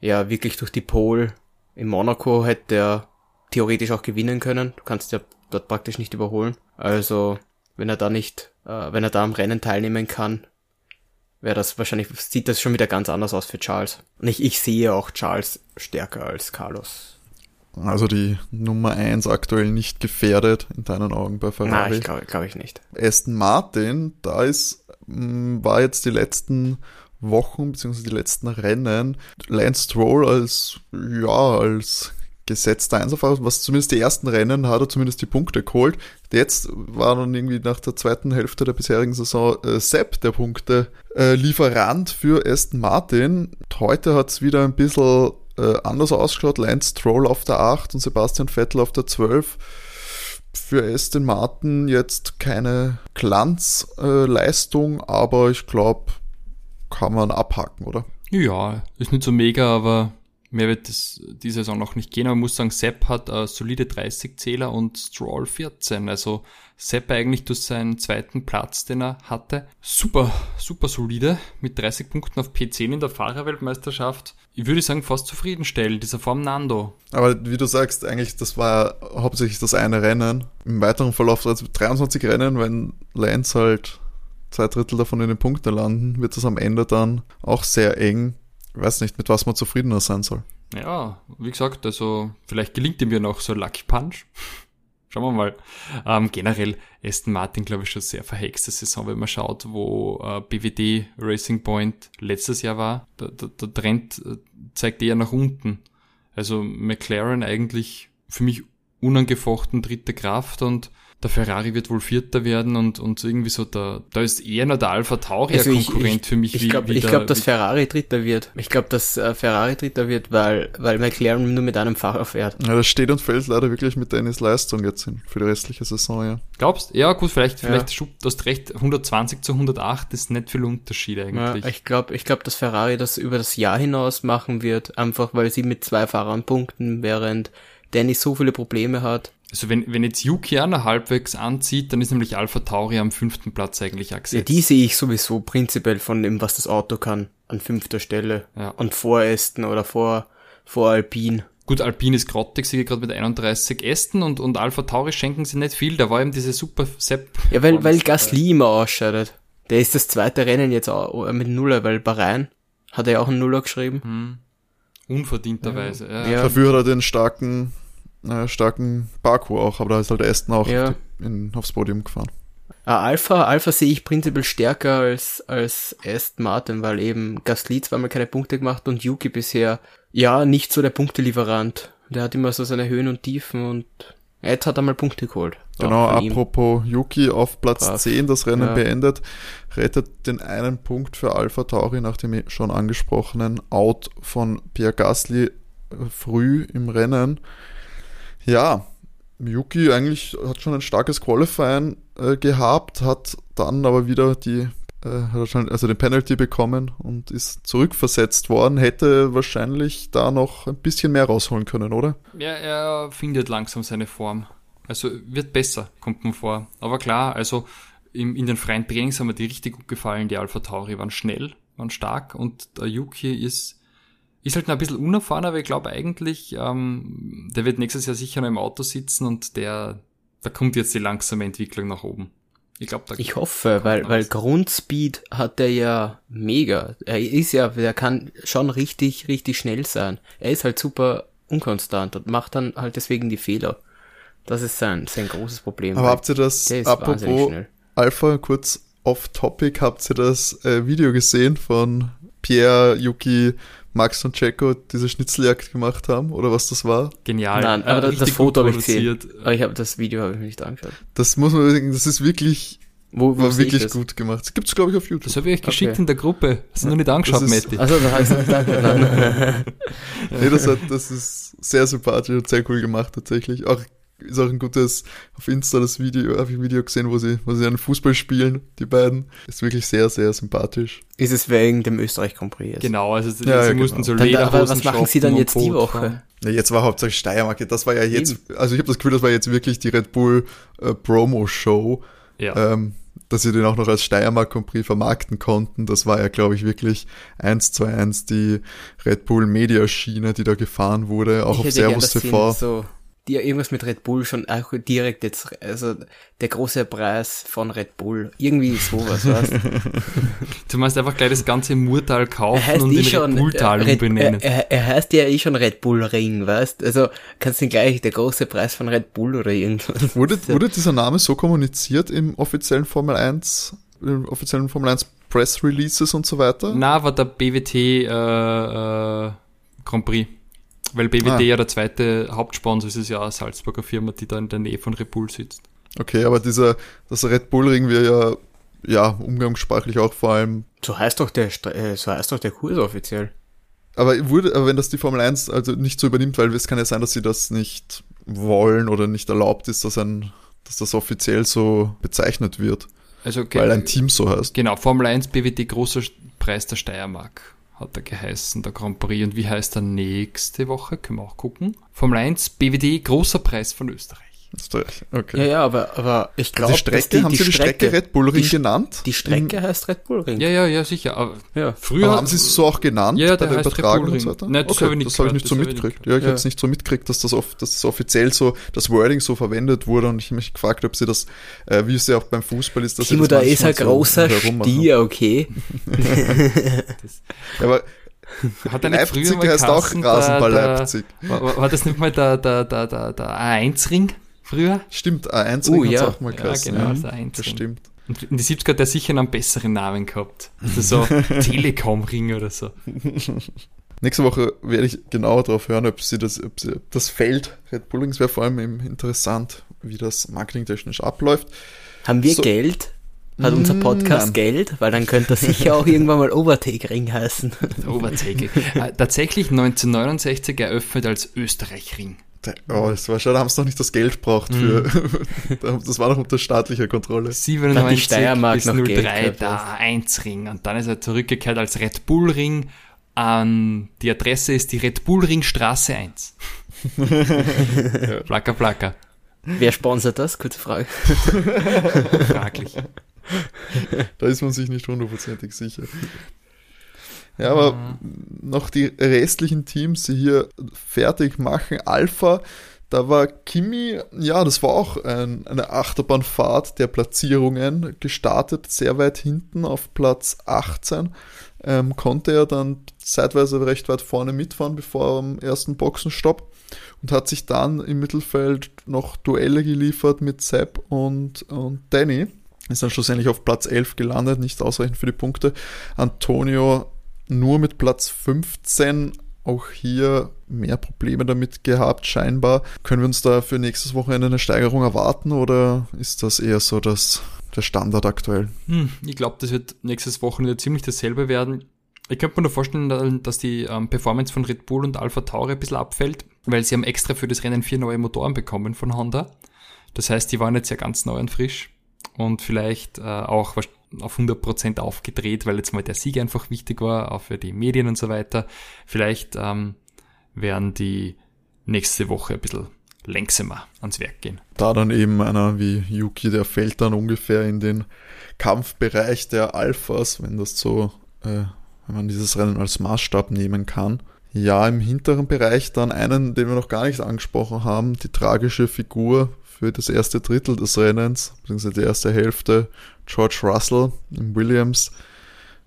ja wirklich durch die Pole in Monaco hätte er theoretisch auch gewinnen können. Du kannst ja dort praktisch nicht überholen. Also, wenn er da nicht, äh, wenn er da am Rennen teilnehmen kann, wäre das wahrscheinlich, sieht das schon wieder ganz anders aus für Charles. Und ich, ich sehe auch Charles stärker als Carlos. Also die Nummer 1 aktuell nicht gefährdet in deinen Augen bei Ferrari? Nein, ich glaube glaub ich nicht. Aston Martin, da ist, mm, war jetzt die letzten Wochen bzw. die letzten Rennen Lance Stroll als, ja, als gesetzter Einzelfahrer, was zumindest die ersten Rennen hat er zumindest die Punkte geholt. Jetzt war dann irgendwie nach der zweiten Hälfte der bisherigen Saison äh, Sepp der Punkte äh, Lieferant für Aston Martin. Heute hat es wieder ein bisschen äh, anders ausgeschaut. Lance Stroll auf der 8 und Sebastian Vettel auf der 12. Für Aston Martin jetzt keine Glanzleistung, aber ich glaube, kann man abhaken, oder? Ja, ist nicht so mega, aber mehr wird es diese Saison noch nicht gehen. Aber man muss sagen, Sepp hat äh, solide 30 Zähler und Stroll 14. Also Sepp eigentlich durch seinen zweiten Platz, den er hatte. Super, super solide. Mit 30 Punkten auf P10 in der Fahrerweltmeisterschaft. Ich würde sagen, fast zufriedenstellend, dieser Form Nando. Aber wie du sagst, eigentlich, das war hauptsächlich das eine Rennen. Im weiteren Verlauf, also 23 Rennen, wenn Lance halt zwei Drittel davon in den Punkten landen, wird das am Ende dann auch sehr eng. Ich weiß nicht, mit was man zufriedener sein soll. Ja, wie gesagt, also vielleicht gelingt ihm ja noch so Lucky Punch. Schauen wir mal. Ähm, generell Aston Martin, glaube ich, schon sehr verhexte Saison, wenn man schaut, wo äh, BWD Racing Point letztes Jahr war. Der, der, der Trend äh, zeigt eher nach unten. Also McLaren eigentlich für mich unangefochten dritte Kraft und der Ferrari wird wohl Vierter werden und, und irgendwie so, da, da ist eher noch der Alpha Tauri also ein Konkurrent für mich. Ich glaube, glaub, dass Ferrari Dritter wird. Ich glaube, dass äh, Ferrari Dritter wird, weil, weil McLaren nur mit einem Fahrer fährt. Ja, das steht und fällt leider wirklich mit Dennis Leistung jetzt hin, für die restliche Saison, ja. Glaubst? Ja, gut, vielleicht, ja. vielleicht schub, du hast recht, 120 zu 108 ist nicht viel Unterschied eigentlich. Ja, ich glaube, ich glaube, dass Ferrari das über das Jahr hinaus machen wird, einfach weil sie mit zwei Fahrern punkten, während Dennis so viele Probleme hat. Also wenn, wenn jetzt Yuki Anna halbwegs anzieht, dann ist nämlich Alpha Tauri am fünften Platz eigentlich akzeptiert. Ja, die sehe ich sowieso prinzipiell von dem, was das Auto kann, an fünfter Stelle. Ja. Und vor Ästen oder vor, vor Alpine. Gut, Alpine ist grottig, sie gerade mit 31 Ästen und, und Alpha Tauri schenken sie nicht viel. Da war eben diese super Sepp. Ja, weil, weil Gasly immer ausscheidet. Der ist das zweite Rennen jetzt auch mit Nuller, weil Bahrain hat er ja auch einen Nuller geschrieben. Hm. Unverdienterweise, ja. ja. Dafür hat er den starken äh, starken Baku auch, aber da ist halt Aston auch ja. in, aufs Podium gefahren. Ah, Alpha, Alpha sehe ich prinzipiell stärker als, als Aston Martin, weil eben Gasly zweimal keine Punkte gemacht und Yuki bisher, ja, nicht so der Punktelieferant. Der hat immer so seine Höhen und Tiefen und Ed hat einmal Punkte geholt. Genau, apropos ihm. Yuki auf Platz Brav. 10 das Rennen ja. beendet, rettet den einen Punkt für Alpha Tauri nach dem schon angesprochenen Out von Pierre Gasly früh im Rennen. Ja, Yuki eigentlich hat schon ein starkes Qualifying äh, gehabt, hat dann aber wieder die äh, also den Penalty bekommen und ist zurückversetzt worden, hätte wahrscheinlich da noch ein bisschen mehr rausholen können, oder? Ja, er findet langsam seine Form. Also wird besser, kommt man vor. Aber klar, also im, in den freien Trainings haben mir die richtig gut gefallen. Die Alpha Tauri waren schnell, waren stark und der Yuki ist ist halt noch ein bisschen unerfahren, aber ich glaube eigentlich, ähm, der wird nächstes Jahr sicher noch im Auto sitzen und der, da kommt jetzt die langsame Entwicklung nach oben. Ich glaube, da Ich hoffe, weil, weil Grundspeed hat er ja mega. Er ist ja, der kann schon richtig, richtig schnell sein. Er ist halt super unkonstant und macht dann halt deswegen die Fehler. Das ist sein, sein großes Problem. Aber habt ihr das, der ist wahnsinnig apropos schnell. Alpha, kurz off-topic, habt ihr das äh, Video gesehen von Pierre, Yuki, Max und Checo, diese Schnitzeljagd gemacht haben? Oder was das war? Genial. Nein, aber Äh, das, das Foto habe ich gesehen. produziert. Aber ich habe das Video habe ich mir nicht angeschaut. Das muss man sagen, das ist wirklich, Wo, wo war wirklich das? gut gemacht. Das gibt's, glaube ich, auf YouTube. Das habe ich euch geschickt Okay. in der Gruppe. Hast du noch nicht angeschaut, Das ist- Matti? Also, da habe ich es nicht angeschaut. Nee, das, hat, das ist sehr sympathisch und sehr cool gemacht tatsächlich. Auch ist auch ein gutes auf Insta das Video, habe ich ein Video gesehen, wo sie, wo sie einen Fußball spielen, die beiden. Ist wirklich sehr, sehr sympathisch. ist es wegen dem Österreich Grand? Genau, also sie Ja, ja, mussten genau. so Dann, Lederhosen aber was machen sie dann jetzt die Woche? Ja, jetzt war hauptsächlich Steiermark. Das war ja jetzt, also ich habe das Gefühl, das war jetzt wirklich die Red Bull äh, Promo-Show, Ja. ähm, dass sie den auch noch als Steiermark Grand Prix vermarkten konnten. Das war ja, glaube ich, wirklich eins zu eins die Red Bull Media-Schiene, die da gefahren wurde, auch ich auf Servus sie TV. So, die irgendwas mit Red Bull schon auch direkt jetzt, also der große Preis von Red Bull. Irgendwie sowas, weißt du? Du meinst einfach gleich das ganze Murtal Er kaufen heißt und eh in schon, Red Bulltal äh, Red, umbenennen. er, er, er heißt ja eh schon Red Bull Ring, weißt Also kannst du ihn gleich der große Preis von Red Bull oder irgendwas. Wurde, wurde dieser Name so kommuniziert im offiziellen Formel 1, im offiziellen Formel 1 Press Releases und so weiter? Na, war der BWT äh, äh, Grand Prix. Weil BWT Ah. ja der zweite Hauptsponsor ist, ist ja eine Salzburger Firma, die da in der Nähe von Red Bull sitzt. Okay, aber dieser, das Red Bull Ring wir ja, ja, umgangssprachlich auch vor allem So heißt doch der, äh, so heißt doch der Kurs offiziell. Aber wurde, aber wenn das die Formel 1 also nicht so übernimmt, weil es kann ja sein, dass sie das nicht wollen oder nicht erlaubt ist, dass ein, dass das offiziell so bezeichnet wird, Also okay, weil ein Team so heißt. genau, Formel 1 BWT großer Preis der Steiermark hat er geheißen, der Grand Prix. Und wie heißt er nächste Woche? Können wir auch gucken. Formel 1 BWT großer Preis von Österreich. Okay. Ja, ja, aber, aber ich glaube, die Strecke, haben sie die Strecke Red Bull Ring die, genannt? Die Strecke heißt Red Bull Ring. Ja, ja, ja, sicher. Aber ja. früher Aber haben sie es so auch genannt Ja, ja, bei der der Übertragung Bull und so Ring. weiter? Nein, das okay, habe ich nicht das habe ich nicht so mitgekriegt. Ja, ich Ja. habe es nicht so mitgekriegt, dass das, off, dass das offiziell so, das Wording so verwendet wurde und ich mich gefragt, ob sie das, äh, wie es ja auch beim Fußball ist, dass Timo, sie da das ist ein so großer. Stier, okay? Ja, aber hat er Leipzig heißt auch Rasenball der- der- Leipzig. War das nicht mal der, der, der, der, der A1-Ring früher? Stimmt, A1 Oh, Ring ja. auch mal Ja, geheißen. genau, ja. das A1 Das stimmt. Und in die 70er hat er sicher einen besseren Namen gehabt. Also so Telekom-Ring oder so. Nächste Woche werde ich genauer darauf hören, ob sie das, ob sie das Feld Red Bull Rings wäre vor allem eben interessant, wie das marketingtechnisch abläuft. Haben wir So. Geld? Hat unser Mm, Podcast nein. Geld? Weil dann könnte das sicher auch irgendwann mal Overtake Ring heißen. Overtake. äh, tatsächlich 1969 eröffnet als Österreich-Ring. Da- Oh, das war schon, da haben sie noch nicht das Geld braucht für, das war noch unter staatlicher Kontrolle. 97 Steiermark bis noch Geld 03 gehabt, der A1-Ring. Und dann ist er zurückgekehrt als Red Bull-Ring. Ähm, die Adresse ist die Red Bull-Ring Straße 1. Placker, placker. Wer sponsert das? Kurze Frage. Fraglich. Da ist man sich nicht hundertprozentig sicher. Ja, aber noch die restlichen Teams, die hier fertig machen. Alpha, da war Kimi, ja, das war auch ein, eine Achterbahnfahrt der Platzierungen gestartet, sehr weit hinten auf Platz 18. Ähm, konnte er dann zeitweise recht weit vorne mitfahren, bevor am ersten Boxenstopp und hat sich dann im Mittelfeld noch Duelle geliefert mit Sepp und, und Danny. Ist dann schlussendlich auf Platz 11 gelandet, nicht ausreichend für die Punkte. Antonio nur mit Platz 15, auch hier mehr Probleme damit gehabt, scheinbar. Können wir uns da für nächstes Wochenende eine Steigerung erwarten oder ist das eher so das, der Standard aktuell? Hm, ich glaube, das wird nächstes Wochenende ziemlich dasselbe werden. Ich könnte mir nur vorstellen, dass die ähm, Performance von Red Bull und Alpha Tauri ein bisschen abfällt, weil sie haben extra für das Rennen vier neue Motoren bekommen von Honda. Das heißt, die waren jetzt ja ganz neu und frisch und vielleicht äh, auch auf 100% aufgedreht, weil jetzt mal der Sieg einfach wichtig war, auch für die Medien und so weiter. Vielleicht ähm, werden die nächste Woche ein bisschen längsamer ans Werk gehen. Da dann eben einer wie Yuki, der fällt dann ungefähr in den Kampfbereich der Alphas, wenn das so, äh, wenn man dieses Rennen als Maßstab nehmen kann. Ja, im hinteren Bereich dann einen, den wir noch gar nicht angesprochen haben, die tragische Figur für das erste Drittel des Rennens, beziehungsweise die erste Hälfte, George Russell im Williams,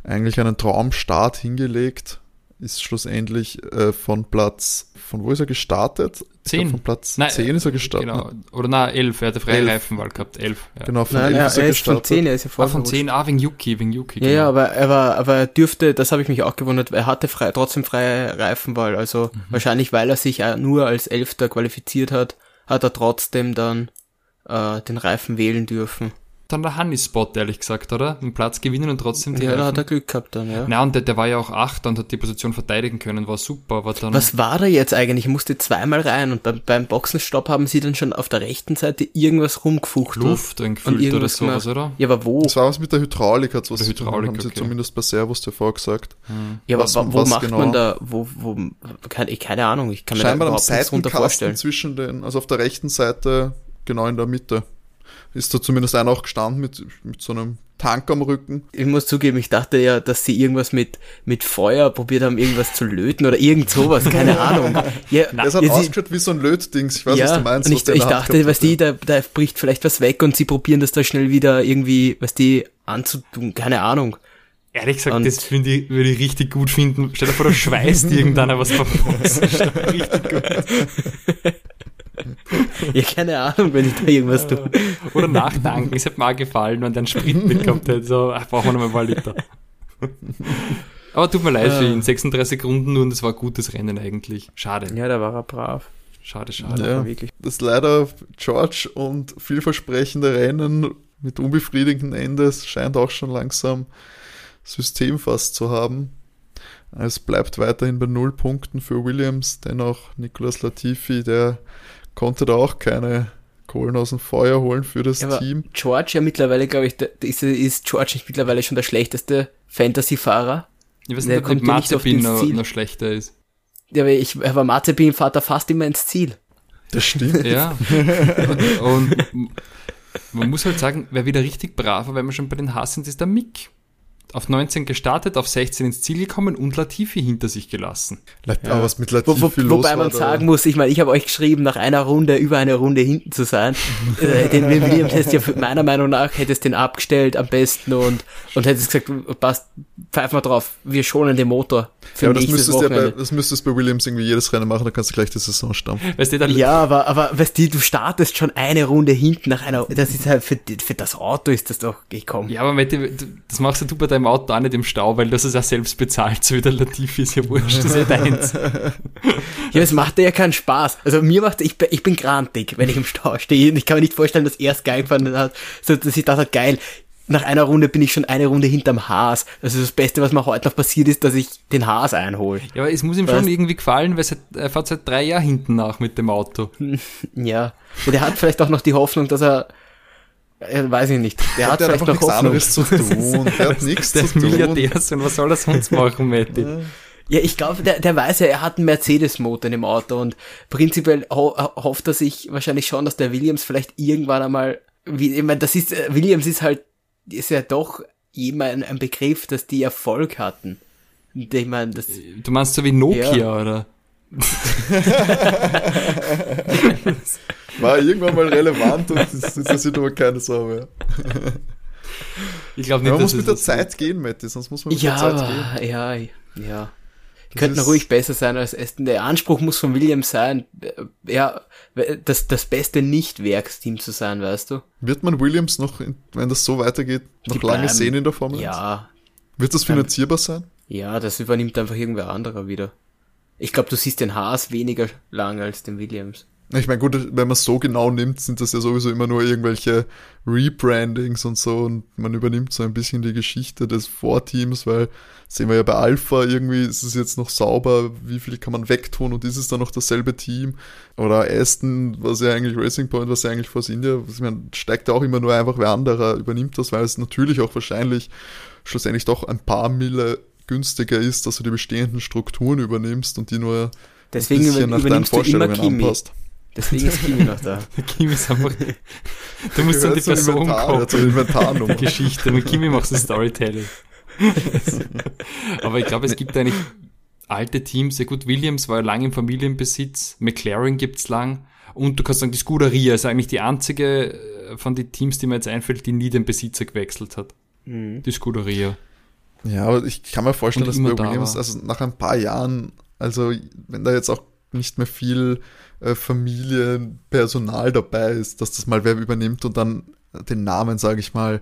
eigentlich einen Traumstart hingelegt, ist schlussendlich äh, von Platz, von wo ist er gestartet? 10. glaub, Von Platz Nein, 10 ist er gestartet. Genau. Oder na, 11. Er hatte freie. Reifenwahl gehabt. 11. Ja. Genau, von Nein, 11 er, ist er er ist von gestartet. 10, er ist ja Ah, von 10, ah, wegen Yuki, wegen Yuki. Ja, ja, aber er war, aber er dürfte, das habe ich mich auch gewundert, er hatte frei, trotzdem freie Reifenwahl. Also Mhm. wahrscheinlich, weil er sich nur als Elfter qualifiziert hat, hat er trotzdem dann äh, den Reifen wählen dürfen. Dann der Hanni-Spot, ehrlich gesagt, oder? Den Platz gewinnen und trotzdem die Ja, da hat er Glück gehabt dann, ja. Na, und der, der war ja auch Achter und hat die Position verteidigen können, war super, aber dann. Was war da jetzt eigentlich? Ich musste zweimal rein und beim, beim Boxenstopp haben sie dann schon auf der rechten Seite irgendwas rumgefuchtelt. Luft und gefüllt oder irgendwas sowas, gemacht. oder? Ja, aber wo? Das war was mit der Hydraulik, hat's was tun, Hydraulik, haben sie okay. zumindest bei Servus TV gesagt. Ja, aber was- wa- wo was macht genau? man da, wo, wo, keine, keine Ahnung, ich kann mir Scheinbar da am überhaupt nichts drunter Seitenkasten vorstellen. zwischen den, also auf der rechten Seite, genau in der Mitte. Ist da zumindest einer auch gestanden mit, mit so einem Tank am Rücken. Ich muss zugeben, ich dachte ja, dass sie irgendwas mit, mit Feuer probiert haben, irgendwas zu löten oder irgend sowas, keine Ahnung. Ja, Das hat ja, ausgeschaut wie so ein Lötdings. Ich weiß, ja, was du meinst. und ich, ich dachte, was die, da, da bricht vielleicht was weg und sie probieren das da schnell wieder irgendwie, was die anzutun, keine Ahnung. Ehrlich gesagt, Und- das finde ich, würde ich richtig gut finden. Stell dir vor, da schweißt irgendeiner was vom Boxen. richtig gut. Ja, keine Ahnung, wenn ich da irgendwas tue. Oder nachdanken. Es hätte mir auch gefallen, wenn der einen Sprit mitgehabt hätte. So, ach, brauchen wir noch mal ein paar Liter. Aber tut mir leid für ihn. 36 Runden nur und es war ein gutes Rennen eigentlich. Schade. Ja, da war er brav. Schade, schade. Ja. Wirklich. Das leider George und vielversprechende Rennen mit unbefriedigenden Endes scheint auch schon langsam System fast zu haben. Es bleibt weiterhin bei null Punkten für Williams, dennoch Nicolas Latifi, der konnte da auch keine Kohlen aus dem Feuer holen für das Ja, aber Team. George ja mittlerweile, glaube ich, ist, ist George nicht mittlerweile schon der schlechteste Fantasy-Fahrer? Ich weiß Der nicht, ob kommt ja nicht noch, Ziel. noch schlechter ist. Ja, aber ich, aber Mazepin fährt da fast immer ins Ziel. Das stimmt. Ja. und, und man muss halt sagen, wer wieder richtig brav war, wenn wir schon bei den Haas sind, ist der Mick. Auf 19 gestartet, auf 16 ins Ziel gekommen und Latifi hinter sich gelassen. Lat- Aber was mit Wo, Latifi wo, los wobei war, man da- sagen muss, ich meine, ich habe euch geschrieben, nach einer Runde über eine Runde hinten zu sein. äh, den Will Williams hättest ja meiner Meinung nach hättest den abgestellt am besten und, und hättest gesagt, passt, pfeif mal drauf, wir schonen den Motor für Ja, aber das müsstest, du ja bei, das müsstest du bei Williams irgendwie jedes Rennen machen, dann kannst du gleich die Saison stampfen. Weißt du, dann, Ja, aber, aber weißt du, du startest schon eine Runde hinten nach einer, das ist halt für, für das Auto ist das doch gekommen. Ja, aber Matti, du- das machst ja du bei deinem Auto auch nicht im Stau, weil das ist ja selbst bezahlt, so wie der Latifi ist ja wurscht, das ist ja deins. Ja, es macht dir ja keinen Spaß. Also mir macht ich, bin- ich bin grantig, wenn ich im Stau stehe. Ich kann mir nicht vorstellen, dass er es geil gefunden hat. So, dass ich dachte, geil, nach einer Runde bin ich schon eine Runde hinterm Haas. Also das Beste, was mir heute noch passiert ist, dass ich den Haas einhole. Ja, aber es muss ihm Weißt- schon irgendwie gefallen, weil er fährt seit drei Jahren hinten nach mit dem Auto. Ja. Und er hat vielleicht auch noch die Hoffnung, dass er, äh, weiß ich nicht, der hat hat vielleicht einfach noch nichts Hoffnung. zu tun. Der hat nichts Der zu ist tun. Milliardärsohn, was soll er sonst machen, Matti? Ja, ich glaube, der, der weiß ja, er hat einen Mercedes-Motor dem Auto und prinzipiell ho hofft er sich wahrscheinlich schon, dass der Williams vielleicht irgendwann einmal, wie, ich meine, das ist, äh, Williams ist halt, ist ja doch jemand ein Begriff, dass die Erfolg hatten. Ich meine, das, Du meinst so wie Nokia, Ja. oder? War irgendwann mal relevant und das interessiert aber keine Sau mehr. Ich glaube nicht, man muss mit der Zeit gehen, Matti, sonst muss man mit ja, der Zeit gehen. ja, ja. Die könnten ruhig besser sein als Aston. Der Anspruch muss von Williams sein, äh, ja, das, das beste Nicht-Werksteam zu sein, weißt du? Wird man Williams noch, wenn das so weitergeht, noch Die lange bleiben- sehen in der Formel 1? Ja, Wird das finanzierbar sein? Ja, das übernimmt einfach irgendwer anderer wieder. Ich glaube, du siehst den Haas weniger lang als den Williams. Ich meine, gut, wenn man es so genau nimmt, sind das ja sowieso immer nur irgendwelche Rebrandings und so und man übernimmt so ein bisschen die Geschichte des Vorteams, weil sehen wir ja bei Alpha irgendwie ist es jetzt noch sauber, wie viel kann man wegtun und ist es dann noch dasselbe Team? Oder Aston, was ja eigentlich Racing Point, was ja eigentlich Force India, ich meine, steigt auch immer nur einfach wer anderer übernimmt das, weil es natürlich auch wahrscheinlich schlussendlich doch ein paar Mille günstiger ist, dass du die bestehenden Strukturen übernimmst und die nur Deswegen ein bisschen über- nach deinen übernimmst du immer Vorstellungen Kimi. anpasst. Deswegen ist Kimi noch da. Der Kimi ist einfach. Du musst an die Person zur Inventarnummer. Geschichte. Mit Kimi machst du Storytelling. Aber ich glaube, es gibt eigentlich alte Teams. Ja gut, Williams war ja lang im Familienbesitz. McLaren gibt's lang. Und du kannst sagen, die Scuderia ist eigentlich die einzige äh, von den Teams, die mir jetzt einfällt, die nie den Besitzer gewechselt hat. Mhm. Die Scuderia. Ja, aber ich kann mir vorstellen, dass bei da Williams, war. also nach ein paar Jahren, also wenn da jetzt auch nicht mehr viel äh, Familienpersonal dabei ist, dass das mal wer übernimmt und dann den Namen, sage ich mal,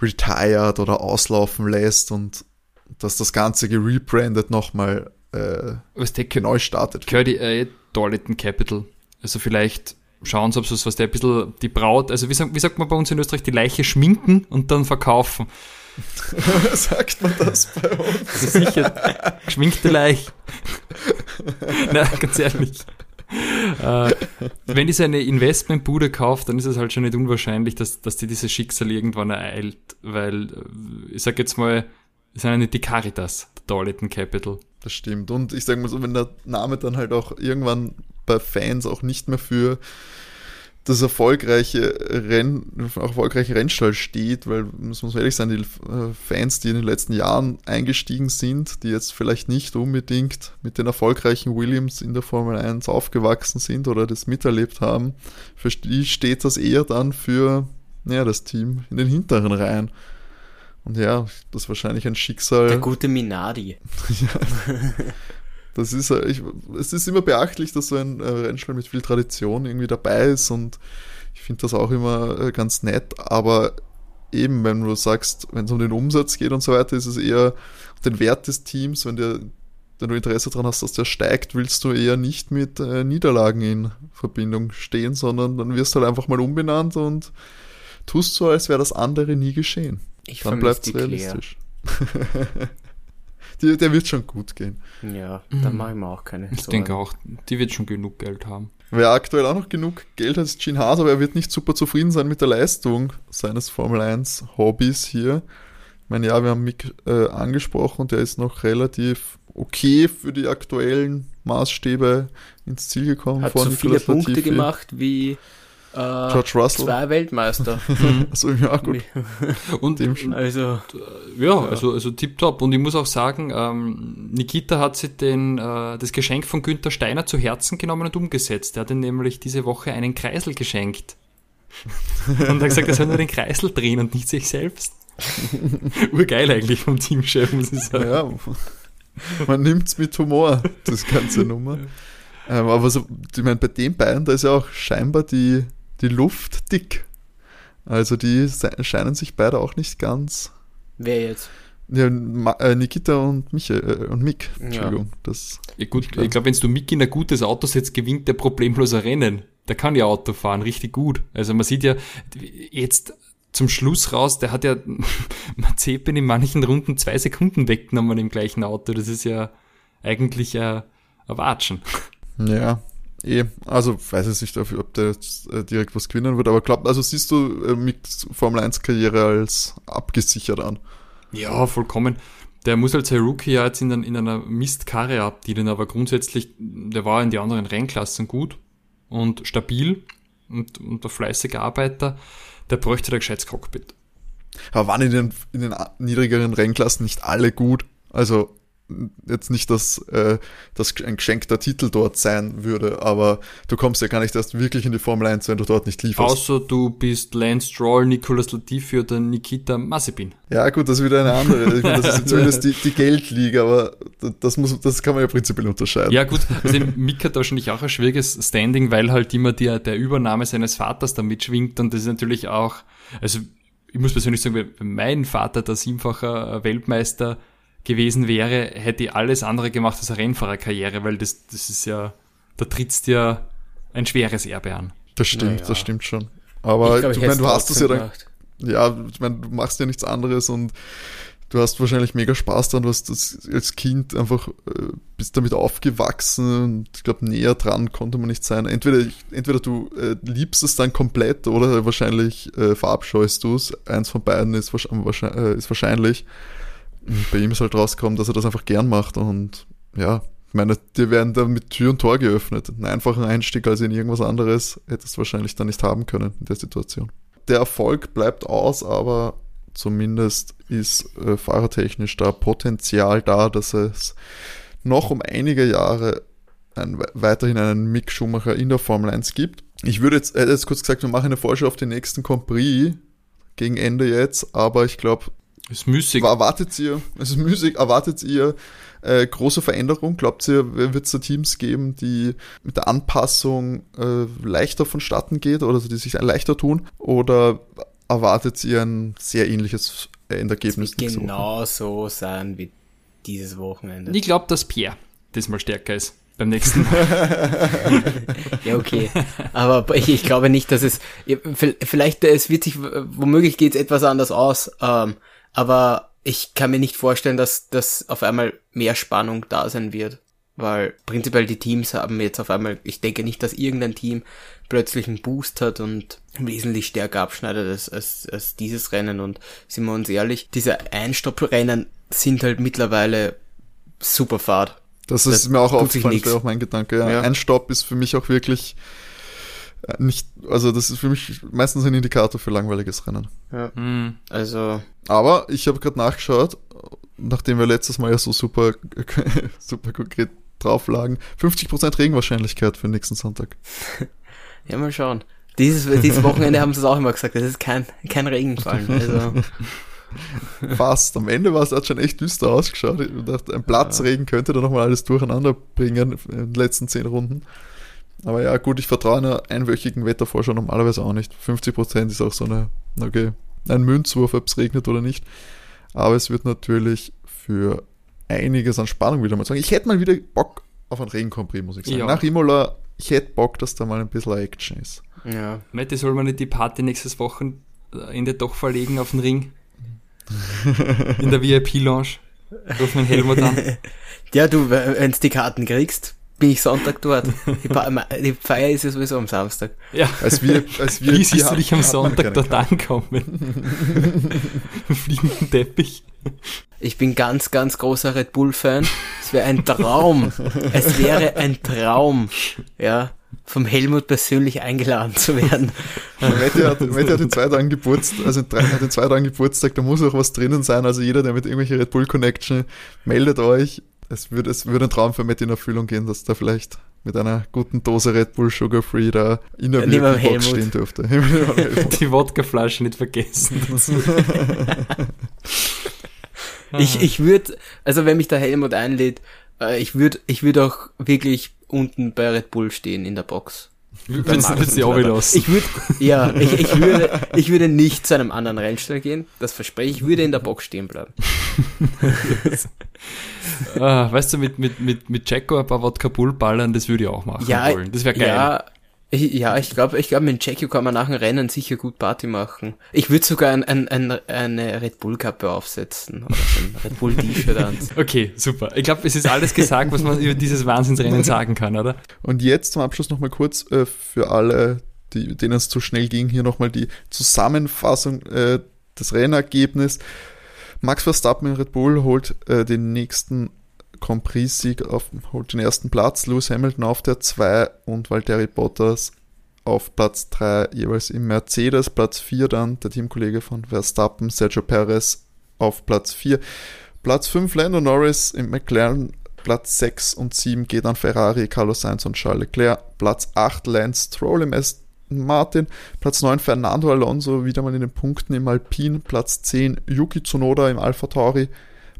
retired oder auslaufen lässt und dass das Ganze gerebrandet nochmal äh, Was der gehört, neu startet. gehört die äh, Darlington Capital. Also vielleicht schauen sie, ob sie was der ein bisschen die Braut, also wie wie sagt man bei uns in Österreich, die Leiche schminken und dann verkaufen. Sagt man das bei uns? Ist sicher geschminkte Leiche. Na, ganz ehrlich. Äh, wenn die so eine Investmentbude kauft, dann ist es halt schon nicht unwahrscheinlich, dass, dass die dieses Schicksal irgendwann ereilt, weil, äh, ich sag jetzt mal, es sind ja nicht die Caritas, der Darlington Capital. Das stimmt. Und ich sage mal so, wenn der Name dann halt auch irgendwann bei Fans auch nicht mehr für das erfolgreiche Renn, erfolgreiche Rennstall steht, weil, muss man ehrlich sein, die äh, Fans, die in den letzten Jahren eingestiegen sind, die jetzt vielleicht nicht unbedingt mit den erfolgreichen Williams in der Formel 1 aufgewachsen sind oder das miterlebt haben, für die steht das eher dann für ja, das Team in den hinteren Reihen. Und ja, das ist wahrscheinlich ein Schicksal. Der gute Minardi. Das ist, ich, es ist immer beachtlich, dass so ein äh, Rennstall mit viel Tradition irgendwie dabei ist und ich finde das auch immer äh, ganz nett, aber eben, wenn du sagst, wenn es um den Umsatz geht und so weiter, ist es eher den Wert des Teams, wenn der wenn du Interesse daran hast, dass der steigt, willst du eher nicht mit äh, Niederlagen in Verbindung stehen, sondern dann wirst du halt einfach mal umbenannt und tust so, als wäre das andere nie geschehen. Ich Dann bleibt es realistisch. Die, der wird schon gut gehen. Ja, da mache ich mir auch keine Ich Sorgen. denke auch, die wird schon genug Geld haben. Wer aktuell auch noch genug Geld hat, ist Gene Haas, aber er wird nicht super zufrieden sein mit der Leistung seines Formel 1 Hobbys hier. Ich meine, ja, wir haben Mick äh, angesprochen und der ist noch relativ okay für die aktuellen Maßstäbe ins Ziel gekommen. Hat so viele Punkte gemacht wie George Russell. zwei Weltmeister. Also, ja, gut. Und Dem schon. Also, ja, also, also tipptopp. Und ich muss auch sagen, ähm, Nikita hat sich den, äh, das Geschenk von Günther Steiner zu Herzen genommen und umgesetzt. Er hat ihm nämlich diese Woche einen Kreisel geschenkt. und hat gesagt, er soll nur den Kreisel drehen und nicht sich selbst. Urgeil eigentlich vom Teamchef, muss ich sagen. Ja, man nimmt's mit Humor, das ganze Nummer. Ähm, aber so, ich meine, bei den beiden, da ist ja auch scheinbar die, die Luft dick. Also die scheinen sich beide auch nicht ganz. wer jetzt? Ja, Ma äh, Nikita und Michael äh, und Mick, Entschuldigung. Das, Ja, gut, ich glaube, wenn du Mick in ein gutes Auto setzt, gewinnt der problemlos ein Rennen. Der kann ja Auto fahren, richtig gut. Also man sieht ja jetzt zum Schluss raus, der hat ja Mazepin in manchen Runden zwei Sekunden weggenommen im gleichen Auto. Das ist ja eigentlich ein, ein Watschen. ja, eh. Also weiß ich nicht, ob der jetzt äh, direkt was gewinnen wird, aber glaub, also siehst du äh, Micks Formel 1 Karriere als abgesichert an. Ja, vollkommen. Der muss halt sein Rookie ja jetzt in, in einer Mistkarre abdienen, aber grundsätzlich, der war in die anderen Rennklassen gut und stabil und, und ein fleißiger Arbeiter. Der bräuchte ein gescheites Cockpit. Aber waren in den, in den niedrigeren Rennklassen nicht alle gut? Also jetzt nicht, dass äh, das ein geschenkter Titel dort sein würde, aber du kommst ja gar nicht erst wirklich in die Formel 1, wenn du dort nicht lieferst. Außer du bist Lance Stroll, Nicolas Latifi oder Nikita Mazepin. Ja gut, das ist wieder eine andere. Ich meine, das ist zumindest die, die Geldliga, aber das, muss, das kann man ja prinzipiell unterscheiden. Ja gut, also Mick hat wahrscheinlich auch ein schwieriges Standing, weil halt immer der, der Übernahme seines Vaters da mitschwingt und das ist natürlich auch, also ich muss persönlich sagen, wenn mein Vater der siebenfacher Weltmeister gewesen wäre, hätte ich alles andere gemacht als eine Rennfahrerkarriere, weil das, das ist ja, da trittst ja ein schweres Erbe an. Das stimmt, Naja. das stimmt schon. Aber ich glaub, ich meine, hätt's du hast es ja dann gemacht. ja, ich meine, du machst ja nichts anderes und du hast wahrscheinlich mega Spaß dran, du hast das als Kind einfach, äh, bist damit aufgewachsen und ich glaube, näher dran konnte man nicht sein. Entweder, entweder du äh, liebst es dann komplett oder wahrscheinlich äh, verabscheust du es. Eins von beiden ist, wahrsch- wahrscheinlich, äh, ist wahrscheinlich. Bei ihm ist halt rausgekommen, dass er das einfach gern macht und ja, ich meine, dir werden da mit Tür und Tor geöffnet. Einen einfachen Einstieg als in irgendwas anderes hättest du wahrscheinlich dann nicht haben können in der Situation. Der Erfolg bleibt aus, aber zumindest ist äh, fahrertechnisch da Potenzial da, dass es noch um einige Jahre ein, weiterhin einen Mick Schumacher in der Formel 1 gibt. Ich würde jetzt, hätte jetzt kurz gesagt, wir machen eine Vorschau auf den nächsten Grand Prix gegen Ende jetzt, aber ich glaube, Ist müßig. Erwartet ihr, es ist müßig, erwartet ihr äh, große Veränderung? Glaubt ihr, wird es da Teams geben, die mit der Anpassung äh, leichter vonstatten geht oder die sich leichter tun? Oder erwartet ihr ein sehr ähnliches Endergebnis? Es wird genau so sein wie dieses Wochenende. Ich glaube, dass Pierre diesmal stärker ist beim nächsten Mal. ja, okay. Aber ich, ich, glaube nicht, dass es, vielleicht, es wird sich, womöglich geht es etwas anders aus, ähm, aber ich kann mir nicht vorstellen, dass, dass auf einmal mehr Spannung da sein wird. Weil prinzipiell die Teams haben jetzt auf einmal, ich denke nicht, dass irgendein Team plötzlich einen Boost hat und wesentlich stärker abschneidet als, als, als dieses Rennen. Und sind wir uns ehrlich, diese Einstopprennen sind halt mittlerweile super Fahrt. Das ist das mir auch aufgefallen, das auch mein Gedanke. Ja. ja. Ein Stopp ist für mich auch wirklich nicht, also das ist für mich meistens ein Indikator für langweiliges Rennen. Ja. Mhm. Also. Aber ich habe gerade nachgeschaut, nachdem wir letztes Mal ja so super, super konkret drauf lagen, 50% Regenwahrscheinlichkeit für den nächsten Sonntag. ja, mal schauen. Dieses, dieses Wochenende haben sie es auch immer gesagt, es ist kein, kein Regenfall. Also. Fast. Am Ende war es hat schon echt düster ausgeschaut. Ich dachte, ein Platzregen könnte da nochmal alles durcheinander bringen in den letzten zehn Runden. Aber ja, gut, ich vertraue einer einwöchigen Wettervorschau normalerweise auch nicht. 50% ist auch so eine, okay, ein Münzwurf, ob es regnet oder nicht. Aber es wird natürlich für einiges an Spannung wieder mal sagen. Ich hätte mal wieder Bock auf einen Regencompris, muss ich sagen. Ja. Nach Imola, ich hätte Bock, dass da mal ein bisschen Action ist. Ja. Mette, soll man nicht die Party nächstes Wochenende doch verlegen auf den Ring? In der VIP-Lounge. Ruf meinen Helmut an. Ja, du, wenn du die Karten kriegst, bin ich Sonntag dort. Die, die Feier ist ja sowieso am Samstag. Ja. Als wir, als wir Wie siehst du dich am Sonntag dort ankommen? Fliegenden Teppich. Ich bin ganz, ganz großer Red Bull-Fan. Es wäre ein Traum. es wäre ein Traum. Ja vom Helmut persönlich eingeladen zu werden. Matti hat, Matti hat in zwei Tagen Geburtstag, also in drei, hat in zwei Tagen Geburtstag, da muss auch was drinnen sein. Also jeder, der mit irgendwelcher Red Bull Connection, meldet euch. Es würde, es würde ein Traum für Matti in Erfüllung gehen, dass da vielleicht mit einer guten Dose Red Bull Sugar Free da in der Box stehen dürfte. Die Wodkaflasche nicht vergessen. ich, ich würde, also wenn mich der Helmut einlädt, äh, ich würde, ich würde auch wirklich unten bei Red Bull stehen in der Box. Wenn's, wenn's die los. Ich würde, ja, ich, ich, würde, ich würde nicht zu einem anderen Rennstall gehen, das verspreche ich, ich würde in der Box stehen bleiben. ah, weißt du, mit, mit, mit, mit Jacko ein paar Wodka Bull ballern, das würde ich auch machen ja, wollen. Das wäre geil. Ja, ich, ja, ich glaube, ich glaube, mit Jackie kann man nach dem Rennen sicher gut Party machen. Ich würde sogar ein, ein, ein, eine Red Bull Kappe aufsetzen oder ein Red Bull T-Shirt an. Okay, super. Ich glaube, es ist alles gesagt, was man über dieses Wahnsinnsrennen sagen kann, oder? Und jetzt zum Abschluss nochmal kurz äh, für alle, die, denen es zu schnell ging, hier nochmal die Zusammenfassung äh, des Rennergebnisses. Max Verstappen in Red Bull holt äh, den nächsten Grand Prix-Sieg holt den ersten Platz, Lewis Hamilton auf der 2 und Valtteri Bottas auf Platz 3 jeweils im Mercedes, Platz 4 dann der Teamkollege von Verstappen, Sergio Perez auf Platz 4. Platz 5 Lando Norris im McLaren, Platz 6 und 7 geht an Ferrari, Carlos Sainz und Charles Leclerc, Platz 8 Lance Stroll im Aston Martin, Platz 9 Fernando Alonso wieder mal in den Punkten im Alpine, Platz 10 Yuki Tsunoda im Alpha Tauri,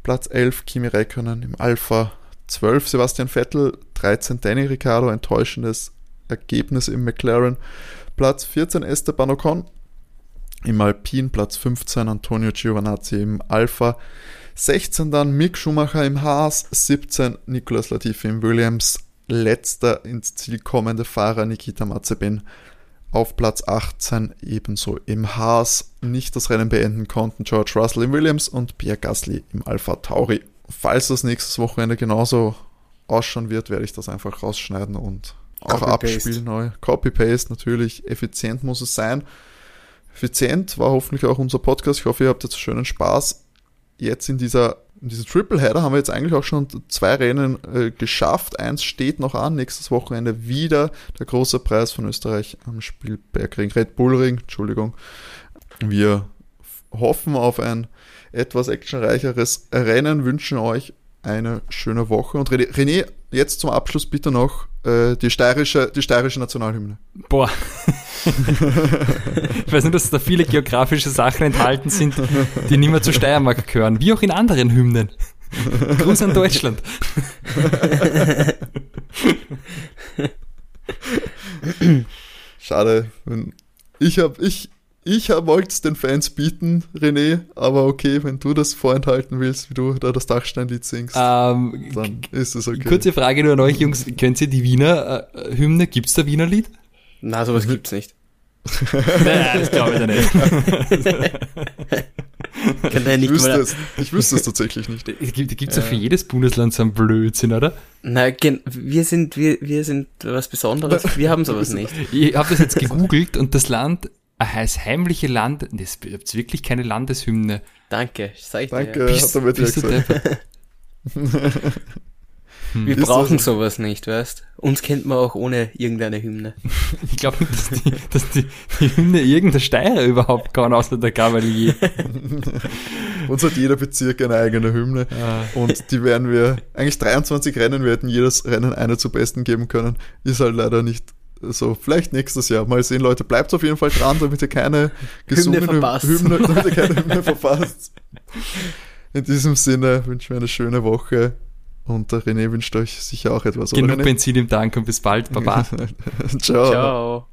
Platz 11 Kimi Räikkönen im Alpha, 12 Sebastian Vettel, 13 Danny Ricciardo, enttäuschendes Ergebnis im McLaren, Platz 14 Esteban Ocon. Im Alpin, Platz 15 Antonio Giovanazzi im Alpha, 16 dann Mick Schumacher im Haas, 17 Nicolas Latifi im Williams, letzter ins Ziel kommende Fahrer Nikita Mazepin auf Platz 18 ebenso im Haas nicht das Rennen beenden konnten George Russell im Williams und Pierre Gasly im Alpha Tauri. Falls das nächstes Wochenende genauso ausschauen wird, werde ich das einfach rausschneiden und auch Copy abspielen neu. Copy-Paste natürlich, effizient muss es sein. Effizient war hoffentlich auch unser Podcast. Ich hoffe, ihr habt jetzt schönen Spaß. Jetzt in dieser in diesem Tripleheader haben wir jetzt eigentlich auch schon zwei Rennen äh, geschafft. Eins steht noch an, nächstes Wochenende wieder der große Preis von Österreich am Spielbergring, Red Bull Ring, Entschuldigung. Wir hoffen auf ein etwas actionreicheres Rennen, wünschen euch eine schöne Woche. Und René, jetzt zum Abschluss bitte noch äh, die steirische, die steirische Nationalhymne. Boah. ich weiß nicht, dass da viele geografische Sachen enthalten sind, die nicht mehr zur Steiermark gehören, wie auch in anderen Hymnen. Gruß an Deutschland. Schade. Ich hab, ich, ich wollte es den Fans bieten, René, aber okay, wenn du das vorenthalten willst, wie du da das Dachsteinlied singst, Ähm, dann ist es okay. kurze Frage nur an euch, Jungs. Kennt ihr die Wiener äh, Hymne? Gibt's da Wiener Lied? Na, sowas gibt's nicht. Nein, das glaube ich nicht. Kann Ich nicht wüsste, mal, es, ich wüsste es tatsächlich nicht. Es gibt, gibt's ja für jedes Bundesland so einen Blödsinn, oder? gen, wir sind, wir, wir sind was Besonderes. Wir haben sowas nicht. Ich habe das jetzt gegoogelt und das Land, heißt heimliche Land, das gibt's wirklich keine Landeshymne. Danke, sag ich dir. Danke, ja. Bist, hat er mit dir bist du? Wir brauchen sowas nicht, weißt? Uns kennt man auch ohne irgendeine Hymne. Ich glaube nicht, dass, die, dass die, die Hymne irgendein Steirer überhaupt kann, außer der Gavalier. Uns hat jeder Bezirk eine eigene Hymne. Ah. Und die werden wir, eigentlich 23 Rennen, wir hätten jedes Rennen eine zu besten geben können. Ist halt leider nicht so. Vielleicht nächstes Jahr. Mal sehen, Leute. Bleibt auf jeden Fall dran, damit ihr keine gesungene verpasst. Hymne, damit ihr keine Hymne verpasst. In diesem Sinne wünschen wir eine schöne Woche. Und der René wünscht euch sicher auch etwas. Genug? Benzin im Tank und bis bald. Baba. Ciao. Ciao.